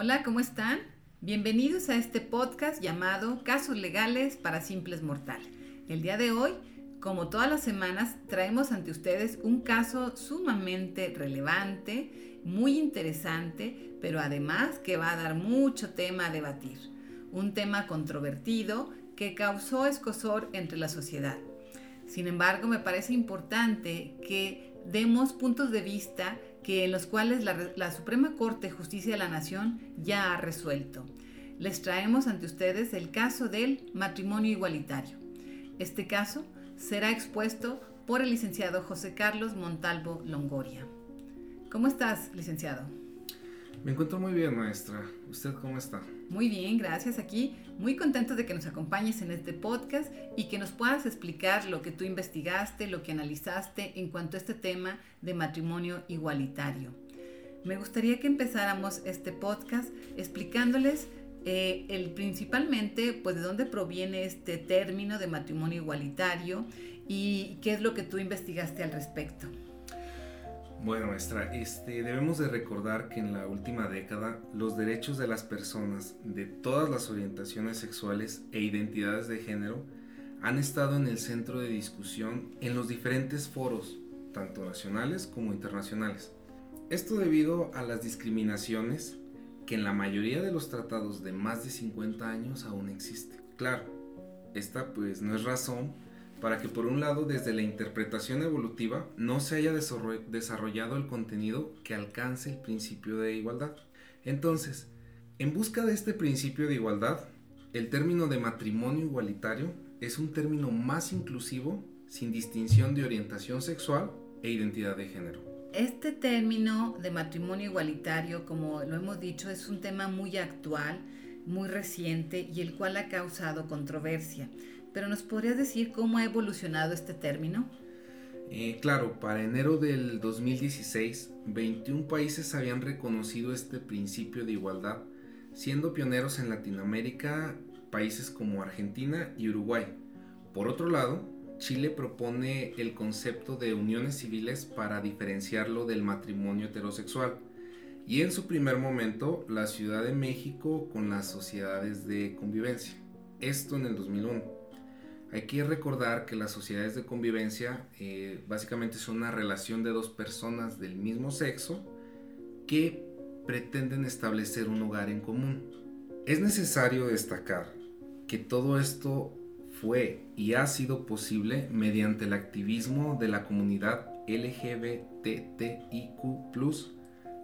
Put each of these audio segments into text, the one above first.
Hola, ¿cómo están? Bienvenidos a este podcast llamado Casos Legales para Simples Mortales. El día de hoy, como todas las semanas, traemos ante ustedes un caso sumamente relevante, muy interesante, pero además que va a dar mucho tema a debatir. Un tema controvertido que causó escosor entre la sociedad. Sin embargo, me parece importante que demos puntos de vista que en los cuales la, Suprema Corte de Justicia de la Nación ya ha resuelto. Les traemos ante ustedes el caso del matrimonio igualitario. Este caso será expuesto por el licenciado José Carlos Montalvo Longoria. ¿Cómo estás, licenciado? Me encuentro muy bien, maestra. ¿Usted cómo está? Muy bien, gracias. Aquí muy contento de que nos acompañes en este podcast y que nos puedas explicar lo que tú investigaste, lo que analizaste en cuanto a este tema de matrimonio igualitario. Me gustaría que empezáramos este podcast explicándoles eh, el, principalmente pues de dónde proviene este término de matrimonio igualitario y qué es lo que tú investigaste al respecto. Bueno, maestra, este, debemos de recordar que en la última década los derechos de las personas de todas las orientaciones sexuales e identidades de género han estado en el centro de discusión en los diferentes foros, tanto nacionales como internacionales. Esto debido a las discriminaciones que en la mayoría de los tratados de más de 50 años aún existe. Claro, esta pues no es razón para que por un lado desde la interpretación evolutiva no se haya desarrollado el contenido que alcance el principio de igualdad. Entonces, en busca de este principio de igualdad, el término de matrimonio igualitario es un término más inclusivo sin distinción de orientación sexual e identidad de género. Este término de matrimonio igualitario, como lo hemos dicho, es un tema muy actual, muy reciente y el cual ha causado controversia pero ¿nos podrías decir cómo ha evolucionado este término? Eh, claro, para enero del 2016, 21 países habían reconocido este principio de igualdad, siendo pioneros en Latinoamérica países como Argentina y Uruguay. Por otro lado, Chile propone el concepto de uniones civiles para diferenciarlo del matrimonio heterosexual. Y en su primer momento, la Ciudad de México con las sociedades de convivencia. Esto en el 2001. Hay que recordar que las sociedades de convivencia eh, básicamente son una relación de dos personas del mismo sexo que pretenden establecer un hogar en común. Es necesario destacar que todo esto fue y ha sido posible mediante el activismo de la comunidad LGBTIQ,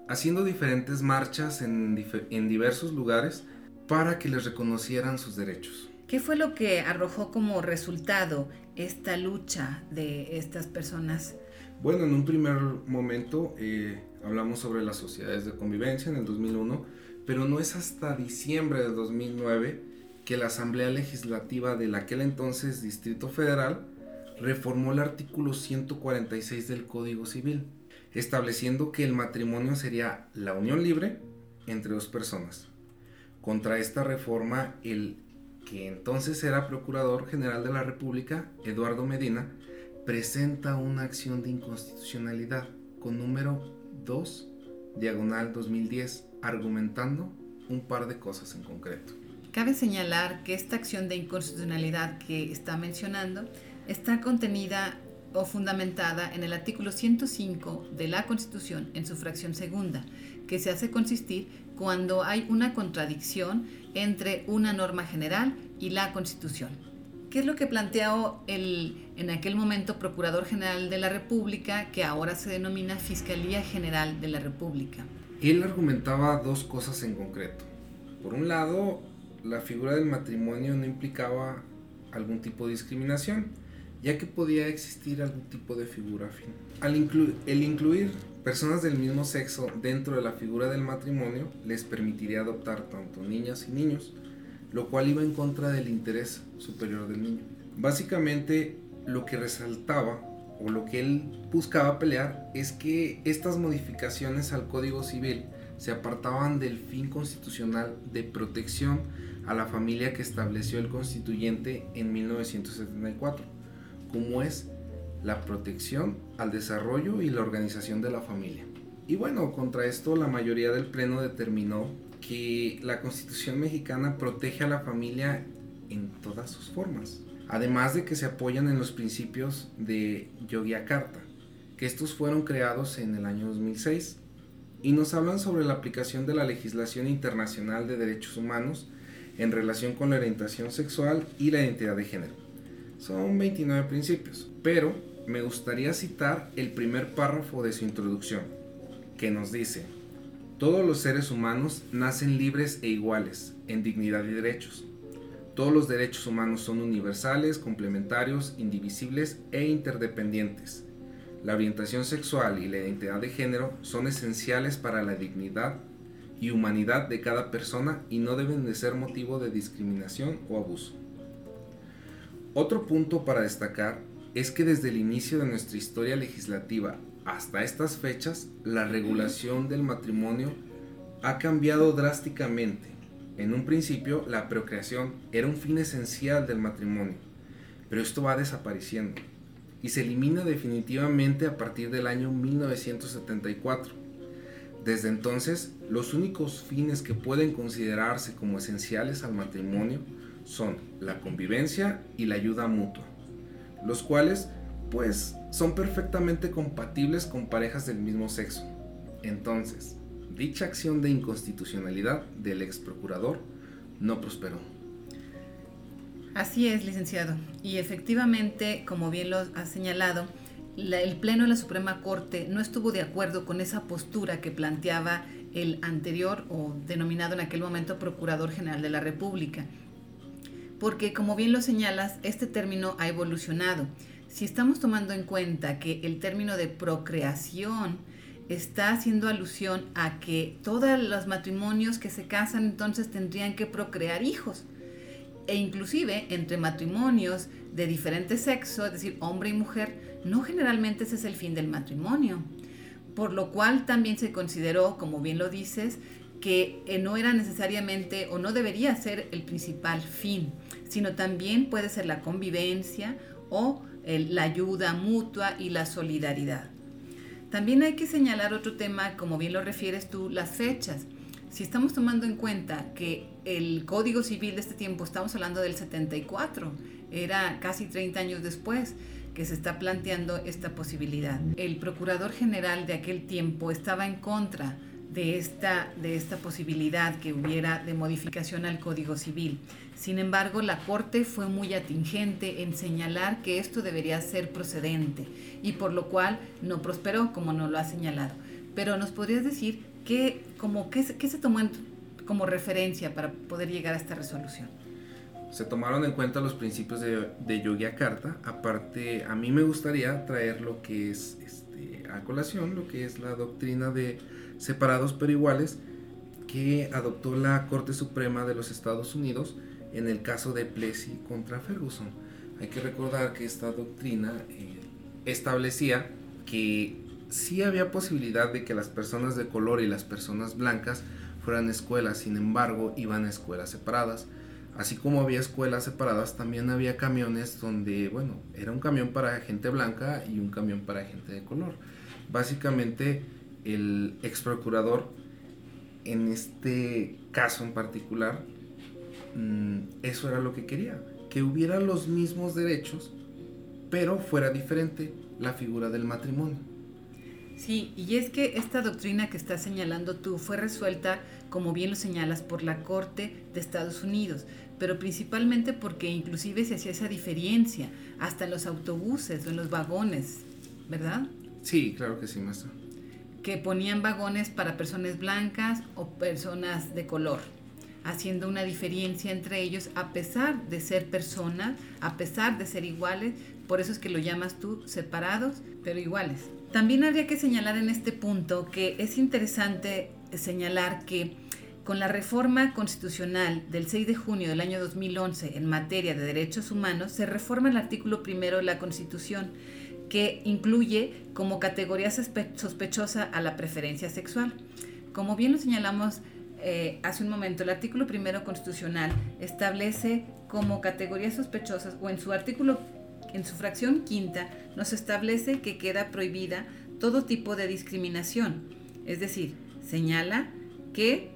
haciendo diferentes marchas en, en diversos lugares para que les reconocieran sus derechos. ¿Qué fue lo que arrojó como resultado esta lucha de estas personas? Bueno, en un primer momento eh, hablamos sobre las sociedades de convivencia en el 2001, pero no es hasta diciembre del 2009 que la Asamblea Legislativa del aquel entonces Distrito Federal reformó el artículo 146 del Código Civil, estableciendo que el matrimonio sería la unión libre entre dos personas. Contra esta reforma, el que entonces era Procurador General de la República, Eduardo Medina, presenta una acción de inconstitucionalidad con número 2, diagonal 2010, argumentando un par de cosas en concreto. Cabe señalar que esta acción de inconstitucionalidad que está mencionando está contenida o fundamentada en el artículo 105 de la Constitución en su fracción segunda, que se hace consistir cuando hay una contradicción entre una norma general y la Constitución. ¿Qué es lo que planteó el en aquel momento Procurador General de la República, que ahora se denomina Fiscalía General de la República? Él argumentaba dos cosas en concreto. Por un lado, la figura del matrimonio no implicaba algún tipo de discriminación, ya que podía existir algún tipo de figura afín. Al el incluir personas del mismo sexo dentro de la figura del matrimonio les permitiría adoptar tanto niñas y niños, lo cual iba en contra del interés superior del niño. Básicamente lo que resaltaba o lo que él buscaba pelear es que estas modificaciones al Código Civil se apartaban del fin constitucional de protección a la familia que estableció el constituyente en 1974, como es la protección al desarrollo y la organización de la familia. Y bueno, contra esto la mayoría del Pleno determinó que la Constitución mexicana protege a la familia en todas sus formas, además de que se apoyan en los principios de Yogyakarta, que estos fueron creados en el año 2006 y nos hablan sobre la aplicación de la legislación internacional de derechos humanos en relación con la orientación sexual y la identidad de género. Son 29 principios, pero me gustaría citar el primer párrafo de su introducción, que nos dice, todos los seres humanos nacen libres e iguales en dignidad y derechos. Todos los derechos humanos son universales, complementarios, indivisibles e interdependientes. La orientación sexual y la identidad de género son esenciales para la dignidad y humanidad de cada persona y no deben de ser motivo de discriminación o abuso. Otro punto para destacar es que desde el inicio de nuestra historia legislativa hasta estas fechas, la regulación del matrimonio ha cambiado drásticamente. En un principio, la procreación era un fin esencial del matrimonio, pero esto va desapareciendo y se elimina definitivamente a partir del año 1974. Desde entonces, los únicos fines que pueden considerarse como esenciales al matrimonio son la convivencia y la ayuda mutua los cuales pues son perfectamente compatibles con parejas del mismo sexo. Entonces, dicha acción de inconstitucionalidad del ex procurador no prosperó. Así es, licenciado. Y efectivamente, como bien lo ha señalado, el Pleno de la Suprema Corte no estuvo de acuerdo con esa postura que planteaba el anterior o denominado en aquel momento Procurador General de la República porque como bien lo señalas, este término ha evolucionado. Si estamos tomando en cuenta que el término de procreación está haciendo alusión a que todos los matrimonios que se casan entonces tendrían que procrear hijos. E inclusive entre matrimonios de diferente sexo, es decir, hombre y mujer, no generalmente ese es el fin del matrimonio. Por lo cual también se consideró, como bien lo dices, que eh, no era necesariamente o no debería ser el principal fin, sino también puede ser la convivencia o la ayuda mutua y la solidaridad. También hay que señalar otro tema, como bien lo refieres tú, las fechas. Si estamos tomando en cuenta que el Código Civil de este tiempo, estamos hablando del 74, era casi 30 años después que se está planteando esta posibilidad. El Procurador General de aquel tiempo estaba en contra de esta, de esta posibilidad que hubiera de modificación al Código Civil. Sin embargo, la Corte fue muy atingente en señalar que esto debería ser procedente y por lo cual no prosperó, como no lo ha señalado. Pero nos podrías decir qué, como, qué se tomó como referencia para poder llegar a esta resolución. Se tomaron en cuenta los principios de, de Yogyakarta. Aparte, a mí me gustaría traer lo que es este, a colación, lo que es la doctrina de separados pero iguales que adoptó la Corte Suprema de los Estados Unidos en el caso de Plessy contra Ferguson. Hay que recordar que esta doctrina eh, establecía que sí había posibilidad de que las personas de color y las personas blancas fueran escuelas, sin embargo iban a escuelas separadas. Así como había escuelas separadas, también había camiones donde, bueno, era un camión para gente blanca y un camión para gente de color. Básicamente el ex procurador, en este caso en particular, mm, eso era lo que quería, que hubiera los mismos derechos, pero fuera diferente la figura del matrimonio. Sí, y es que esta doctrina que estás señalando tú fue resuelta, como bien lo señalas, por la Corte de Estados Unidos, pero principalmente porque inclusive se hacía esa diferencia hasta en los autobuses o en los vagones, ¿verdad? Sí, claro que sí, maestro que ponían vagones para personas blancas o personas de color, haciendo una diferencia entre ellos a pesar de ser personas, a pesar de ser iguales, por eso es que lo llamas tú separados pero iguales. También habría que señalar en este punto que es interesante señalar que con la reforma constitucional del 6 de junio del año 2011 en materia de derechos humanos se reforma el artículo primero de la Constitución que incluye como categoría sospechosa a la preferencia sexual. Como bien lo señalamos eh, hace un momento, el artículo primero constitucional establece como categorías sospechosas o en su artículo, en su fracción quinta, nos establece que queda prohibida todo tipo de discriminación. Es decir, señala que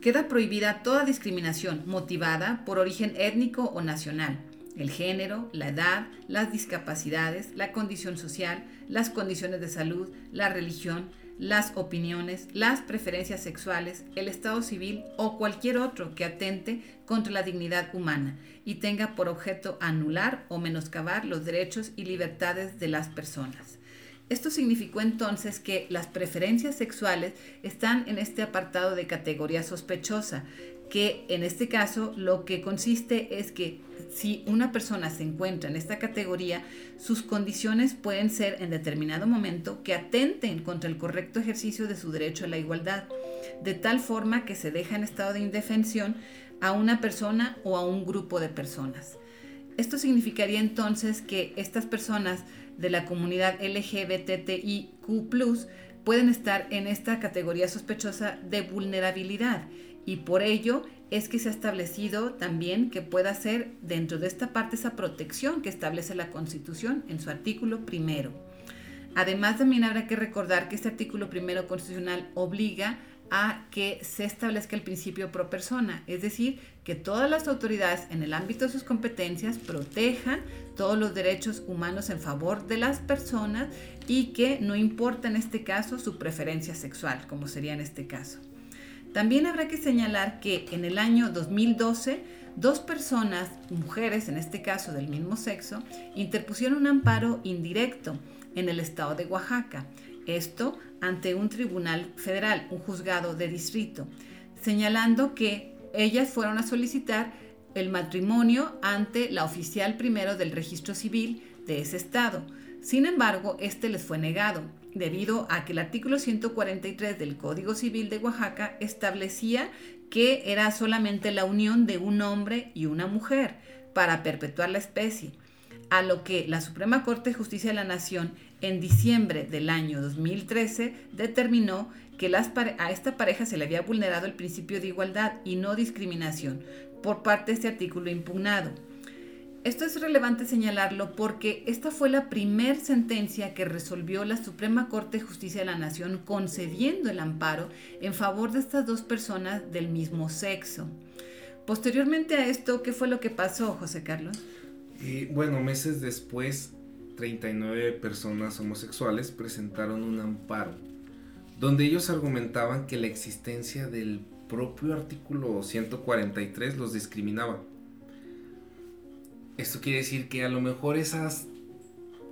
Queda prohibida toda discriminación motivada por origen étnico o nacional, el género, la edad, las discapacidades, la condición social, las condiciones de salud, la religión, las opiniones, las preferencias sexuales, el estado civil o cualquier otro que atente contra la dignidad humana y tenga por objeto anular o menoscabar los derechos y libertades de las personas. Esto significó entonces que las preferencias sexuales están en este apartado de categoría sospechosa, que en este caso lo que consiste es que si una persona se encuentra en esta categoría, sus condiciones pueden ser en determinado momento que atenten contra el correcto ejercicio de su derecho a la igualdad, de tal forma que se deja en estado de indefensión a una persona o a un grupo de personas. Esto significaría entonces que estas personas de la comunidad LGBTIQ pueden estar en esta categoría sospechosa de vulnerabilidad y por ello es que se ha establecido también que pueda ser dentro de esta parte esa protección que establece la Constitución en su artículo primero. Además, también habrá que recordar que este artículo primero constitucional obliga a que se establezca el principio pro persona, es decir, que todas las autoridades en el ámbito de sus competencias protejan todos los derechos humanos en favor de las personas y que no importa en este caso su preferencia sexual, como sería en este caso. También habrá que señalar que en el año 2012, dos personas, mujeres en este caso del mismo sexo, interpusieron un amparo indirecto en el estado de Oaxaca. Esto ante un tribunal federal, un juzgado de distrito, señalando que ellas fueron a solicitar el matrimonio ante la oficial primero del registro civil de ese estado. Sin embargo, este les fue negado debido a que el artículo 143 del Código Civil de Oaxaca establecía que era solamente la unión de un hombre y una mujer para perpetuar la especie, a lo que la Suprema Corte de Justicia de la Nación en diciembre del año 2013 determinó que a esta pareja se le había vulnerado el principio de igualdad y no discriminación por parte de este artículo impugnado. Esto es relevante señalarlo porque esta fue la primer sentencia que resolvió la Suprema Corte de Justicia de la Nación concediendo el amparo en favor de estas dos personas del mismo sexo. Posteriormente a esto, ¿qué fue lo que pasó, José Carlos? Eh, bueno, meses después, 39 personas homosexuales presentaron un amparo, donde ellos argumentaban que la existencia del propio artículo 143 los discriminaba esto quiere decir que a lo mejor esas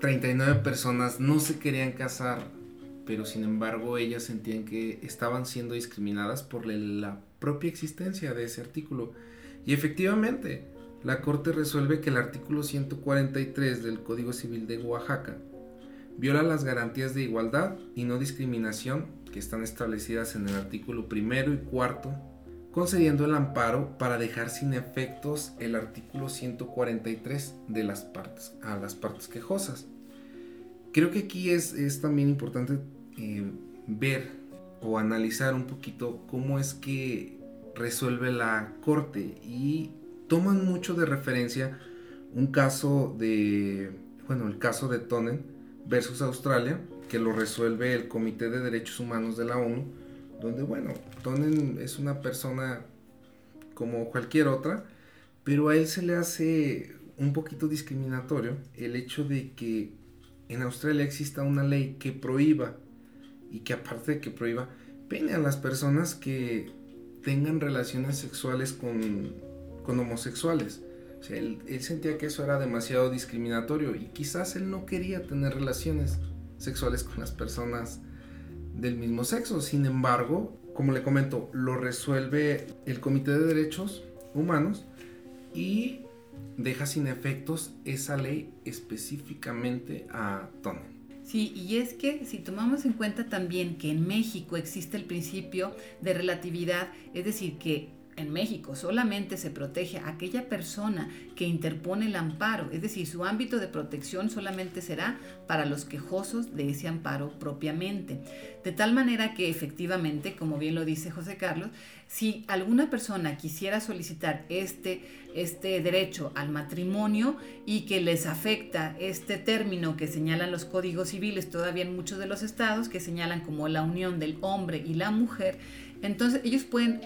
39 personas no se querían casar, pero sin embargo ellas sentían que estaban siendo discriminadas por la propia existencia de ese artículo. Y efectivamente, la Corte resuelve que el artículo 143 del Código Civil de Oaxaca viola las garantías de igualdad y no discriminación que están establecidas en el artículo primero y cuarto concediendo el amparo para dejar sin efectos el artículo 143 de las partes a las partes quejosas. Creo que aquí es, también importante eh, ver o analizar un poquito cómo es que resuelve la corte y toman mucho de referencia un caso de, bueno, el caso de Tonen versus Australia, que lo resuelve el Comité de Derechos Humanos de la ONU, donde bueno, Tonen es una persona como cualquier otra, pero a él se le hace un poquito discriminatorio el hecho de que en Australia exista una ley que prohíba y que aparte de que prohíba, pene a las personas que tengan relaciones sexuales con, con homosexuales. O sea, él, él, sentía que eso era demasiado discriminatorio y quizás él no quería tener relaciones sexuales con las personas del mismo sexo. Sin embargo, como le comento, lo resuelve el Comité de Derechos Humanos y deja sin efectos esa ley específicamente a Tony. Sí, y es que si tomamos en cuenta también que en México existe el principio de relatividad, es decir, que en México solamente se protege a aquella persona que interpone el amparo, es decir, su ámbito de protección solamente será para los quejosos de ese amparo propiamente. De tal manera que efectivamente, como bien lo dice José Carlos, si alguna persona quisiera solicitar este, este derecho al matrimonio y que les afecta este término que señalan los códigos civiles todavía en muchos de los estados, que señalan como la unión del hombre y la mujer, entonces ellos pueden,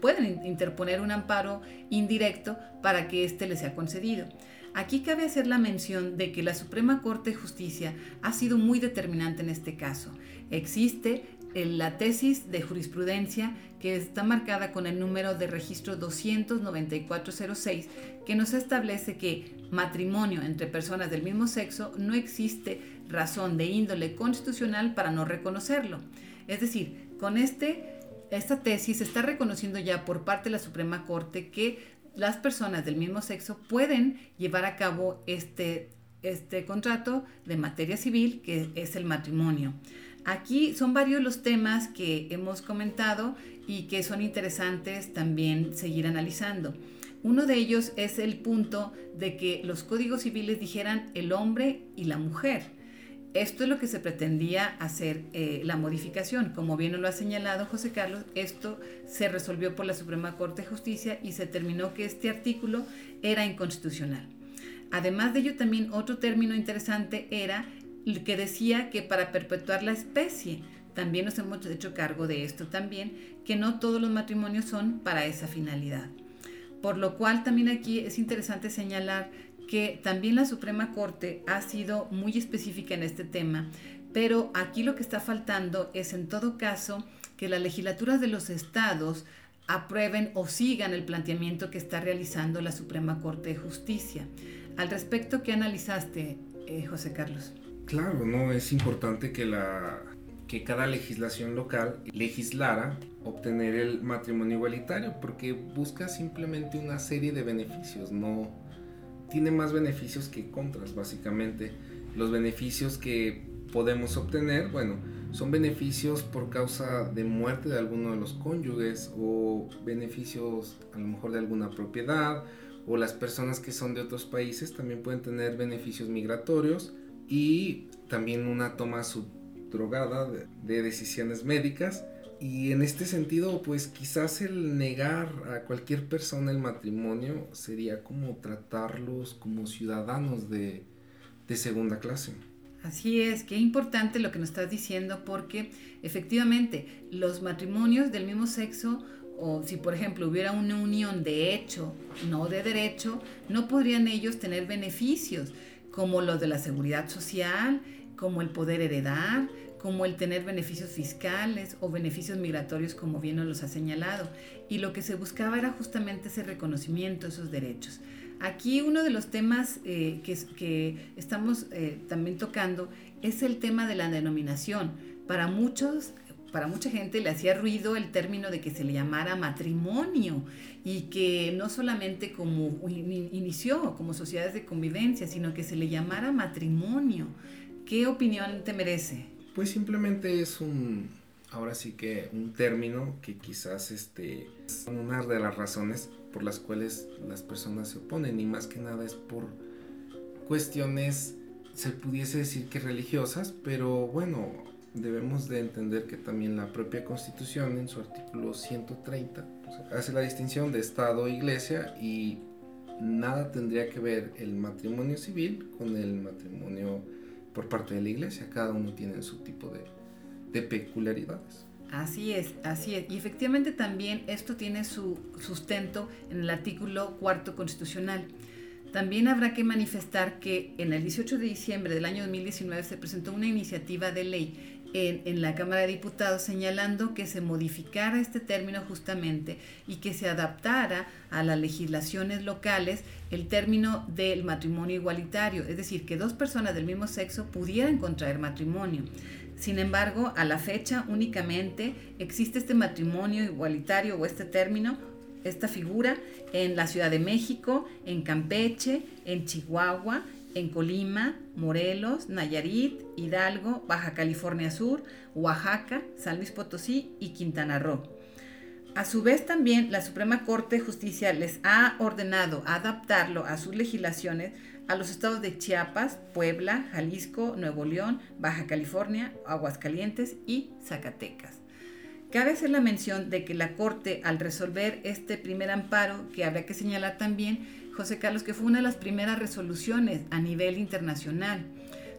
pueden interponer un amparo indirecto para que éste les sea concedido. Aquí cabe hacer la mención de que la Suprema Corte de Justicia ha sido muy determinante en este caso. Existe la tesis de jurisprudencia que está marcada con el número de registro 29406 que nos establece que matrimonio entre personas del mismo sexo no existe razón de índole constitucional para no reconocerlo. Es decir, con este, esta tesis está reconociendo ya por parte de la Suprema Corte que las personas del mismo sexo pueden llevar a cabo este, este contrato de materia civil que es el matrimonio. Aquí son varios los temas que hemos comentado y que son interesantes también seguir analizando. Uno de ellos es el punto de que los códigos civiles dijeran el hombre y la mujer. Esto es lo que se pretendía hacer eh, la modificación. Como bien lo ha señalado José Carlos, esto se resolvió por la Suprema Corte de Justicia y se determinó que este artículo era inconstitucional. Además de ello, también otro término interesante era el que decía que para perpetuar la especie, también nos hemos hecho cargo de esto también, que no todos los matrimonios son para esa finalidad. Por lo cual también aquí es interesante señalar que también la Suprema Corte ha sido muy específica en este tema, pero aquí lo que está faltando es en todo caso que las legislaturas de los estados aprueben o sigan el planteamiento que está realizando la Suprema Corte de Justicia. Al respecto, ¿qué analizaste, eh, José Carlos? Claro, no es importante que la que cada legislación local legislara obtener el matrimonio igualitario porque busca simplemente una serie de beneficios, no tiene más beneficios que contras, básicamente. Los beneficios que podemos obtener, bueno, son beneficios por causa de muerte de alguno de los cónyuges o beneficios a lo mejor de alguna propiedad o las personas que son de otros países también pueden tener beneficios migratorios y también una toma subdrogada de, de decisiones médicas y en este sentido, pues quizás el negar a cualquier persona el matrimonio sería como tratarlos como ciudadanos de, segunda clase. Así es, qué importante lo que nos estás diciendo porque efectivamente los matrimonios del mismo sexo o si por ejemplo hubiera una unión de hecho, no de derecho, no podrían ellos tener beneficios como los de la seguridad social, como el poder heredar, como el tener beneficios fiscales o beneficios migratorios, como bien nos los ha señalado. Y lo que se buscaba era justamente ese reconocimiento, esos derechos. Aquí uno de los temas eh, que, estamos eh, también tocando es el tema de la denominación. Para muchos, para mucha gente le hacía ruido el término de que se le llamara matrimonio y que no solamente como inició como sociedades de convivencia, sino que se le llamara matrimonio. ¿Qué opinión te merece? Pues simplemente es un, ahora sí que un término que quizás este, una de las razones por las cuales las personas se oponen y más que nada es por cuestiones, se pudiese decir que religiosas, pero bueno, debemos de entender que también la propia constitución en su artículo 130 hace la distinción de Estado e Iglesia y nada tendría que ver el matrimonio civil con el matrimonio por parte de la iglesia. Cada uno tiene su tipo de, de peculiaridades. Así es, así es. Y efectivamente también esto tiene su sustento en el artículo cuarto constitucional. También habrá que manifestar que en el 18 de diciembre del año 2019 se presentó una iniciativa de ley en, la Cámara de Diputados señalando que se modificara este término justamente y que se adaptara a las legislaciones locales el término del matrimonio igualitario, es decir, que dos personas del mismo sexo pudieran contraer matrimonio. Sin embargo, a la fecha únicamente existe este matrimonio igualitario o este término, esta figura en la Ciudad de México, en Campeche, en Chihuahua, en Colima, Morelos, Nayarit, Hidalgo, Baja California Sur, Oaxaca, San Luis Potosí y Quintana Roo. A su vez también la Suprema Corte de Justicia les ha ordenado adaptarlo a sus legislaciones a los estados de Chiapas, Puebla, Jalisco, Nuevo León, Baja California, Aguascalientes y Zacatecas. Cabe hacer la mención de que la Corte, al resolver este primer amparo, que habrá que señalar también, José Carlos, que fue una de las primeras resoluciones a nivel internacional,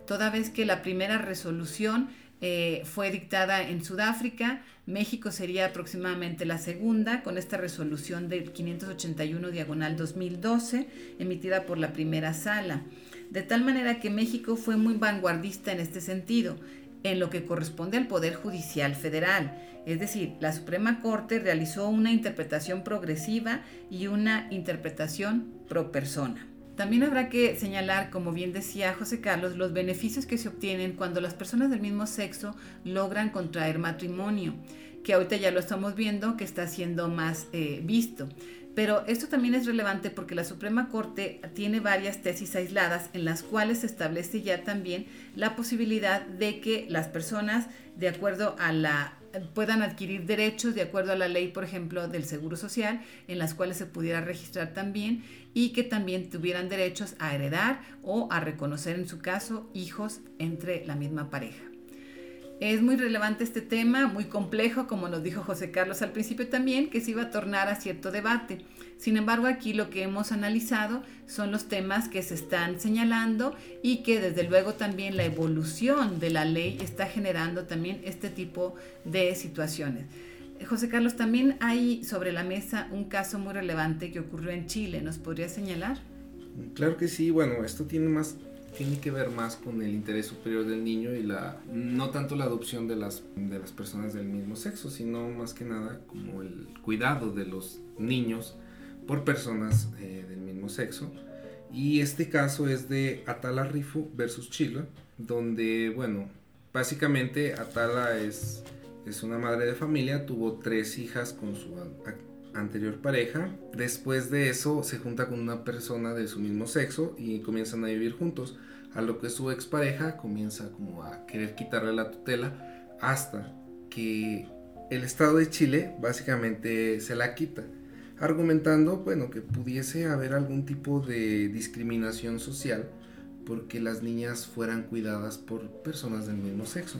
toda vez que la primera resolución eh, fue dictada en Sudáfrica, México sería aproximadamente la segunda con esta resolución del 581 diagonal 2012 emitida por la primera sala. De tal manera que México fue muy vanguardista en este sentido en lo que corresponde al Poder Judicial Federal. Es decir, la Suprema Corte realizó una interpretación progresiva y una interpretación pro persona. También habrá que señalar, como bien decía José Carlos, los beneficios que se obtienen cuando las personas del mismo sexo logran contraer matrimonio, que ahorita ya lo estamos viendo que está siendo más eh, visto. Pero esto también es relevante porque la Suprema Corte tiene varias tesis aisladas en las cuales se establece ya también la posibilidad de que las personas, de acuerdo a la puedan adquirir derechos de acuerdo a la ley, por ejemplo, del Seguro Social, en las cuales se pudiera registrar también y que también tuvieran derechos a heredar o a reconocer en su caso hijos entre la misma pareja. Es muy relevante este tema, muy complejo, como nos dijo José Carlos al principio también, que se iba a tornar a cierto debate. Sin embargo, aquí lo que hemos analizado son los temas que se están señalando y que desde luego también la evolución de la ley está generando también este tipo de situaciones. José Carlos, también hay sobre la mesa un caso muy relevante que ocurrió en Chile. ¿Nos podría señalar? Claro que sí. Bueno, esto tiene más tiene que ver más con el interés superior del niño y la no tanto la adopción de las de las personas del mismo sexo, sino más que nada como el cuidado de los niños por personas eh, del mismo sexo. Y este caso es de Atala Rifo versus Chile, donde, bueno, básicamente Atala es, es una madre de familia, tuvo tres hijas con su anterior pareja. Después de eso se junta con una persona de su mismo sexo y comienzan a vivir juntos. A lo que su expareja comienza como a querer quitarle la tutela hasta que el Estado de Chile básicamente se la quita, argumentando bueno que pudiese haber algún tipo de discriminación social porque las niñas fueran cuidadas por personas del mismo sexo.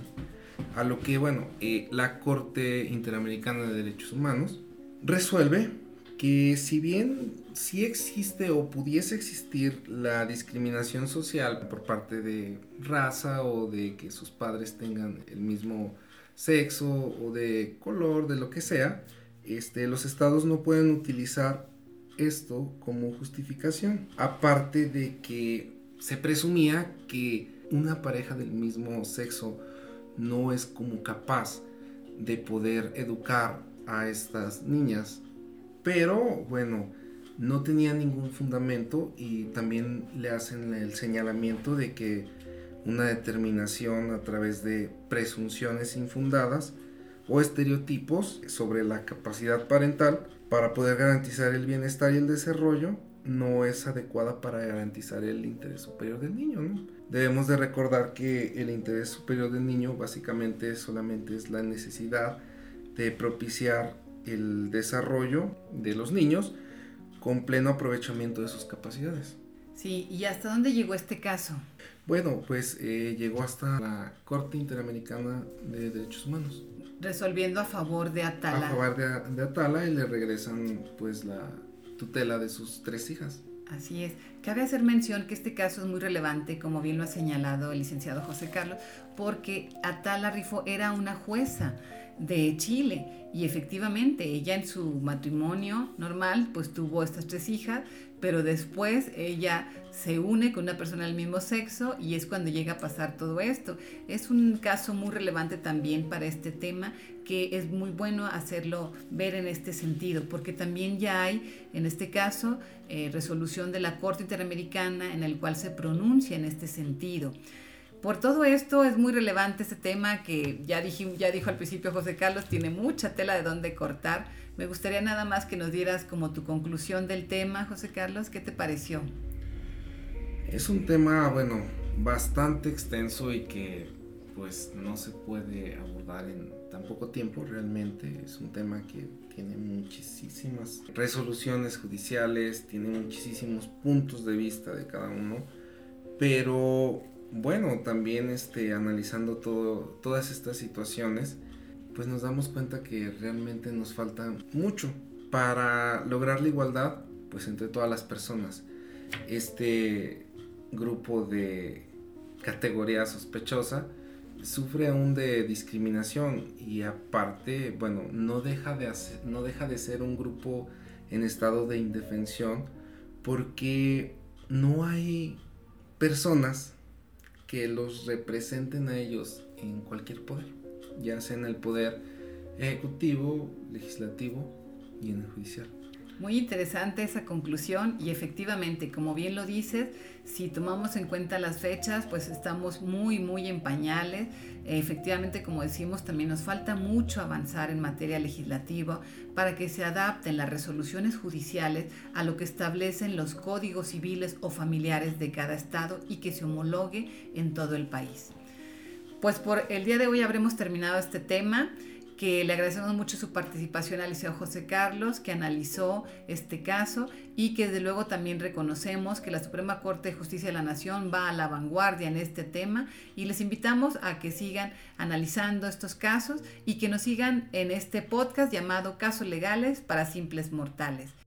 A lo que bueno, eh, la Corte Interamericana de Derechos Humanos resuelve que si bien sí existe o pudiese existir la discriminación social por parte de raza o de que sus padres tengan el mismo sexo o de color, de lo que sea, este, los estados no pueden utilizar esto como justificación. Aparte de que se presumía que una pareja del mismo sexo no es como capaz de poder educar a estas niñas. Pero bueno, no tenía ningún fundamento y también le hacen el señalamiento de que una determinación a través de presunciones infundadas o estereotipos sobre la capacidad parental para poder garantizar el bienestar y el desarrollo no es adecuada para garantizar el interés superior del niño. Debemos de recordar que el interés superior del niño básicamente solamente es la necesidad de propiciar el desarrollo de los niños con pleno aprovechamiento de sus capacidades. Sí, ¿y hasta dónde llegó este caso? Bueno, pues eh, llegó hasta la Corte Interamericana de Derechos Humanos. Resolviendo a favor de Atala. A favor de, de Atala y le regresan pues la tutela de sus tres hijas. Así es. Cabe hacer mención que este caso es muy relevante, como bien lo ha señalado el licenciado José Carlos, porque Atala Rifo era una jueza de Chile y efectivamente ella en su matrimonio normal pues tuvo estas tres hijas, pero después ella se une con una persona del mismo sexo y es cuando llega a pasar todo esto. Es un caso muy relevante también para este tema que es muy bueno hacerlo ver en este sentido, porque también ya hay en este caso eh, resolución de la Corte Interamericana en el cual se pronuncia en este sentido. Por todo esto es muy relevante este tema que ya, ya dijo al principio José Carlos, tiene mucha tela de dónde cortar. Me gustaría nada más que nos dieras como tu conclusión del tema, José Carlos, ¿qué te pareció? Es un tema, bueno, bastante extenso y que pues no se puede abordar en tan poco tiempo realmente. Es un tema que tiene muchísimas resoluciones judiciales, tiene muchísimos puntos de vista de cada uno, pero bueno, también este, analizando todo, todas estas situaciones, pues nos damos cuenta que realmente nos falta mucho para lograr la igualdad pues entre todas las personas. Este grupo de categoría sospechosa sufre aún de discriminación y aparte, bueno, no deja de, hacer, no deja de ser un grupo en estado de indefensión porque no hay personas que los representen a ellos en cualquier poder, ya sea en el poder ejecutivo, legislativo y en el judicial. Muy interesante esa conclusión y efectivamente, como bien lo dices, si tomamos en cuenta las fechas, pues estamos muy, muy en pañales. Efectivamente, como decimos, también nos falta mucho avanzar en materia legislativa para que se adapten las resoluciones judiciales a lo que establecen los códigos civiles o familiares de cada estado y que se homologue en todo el país. Pues por el día de hoy habremos terminado este tema que le agradecemos mucho su participación al Liceo José Carlos, que analizó este caso y que desde luego también reconocemos que la Suprema Corte de Justicia de la Nación va a la vanguardia en este tema y les invitamos a que sigan analizando estos casos y que nos sigan en este podcast llamado Casos Legales para Simples Mortales.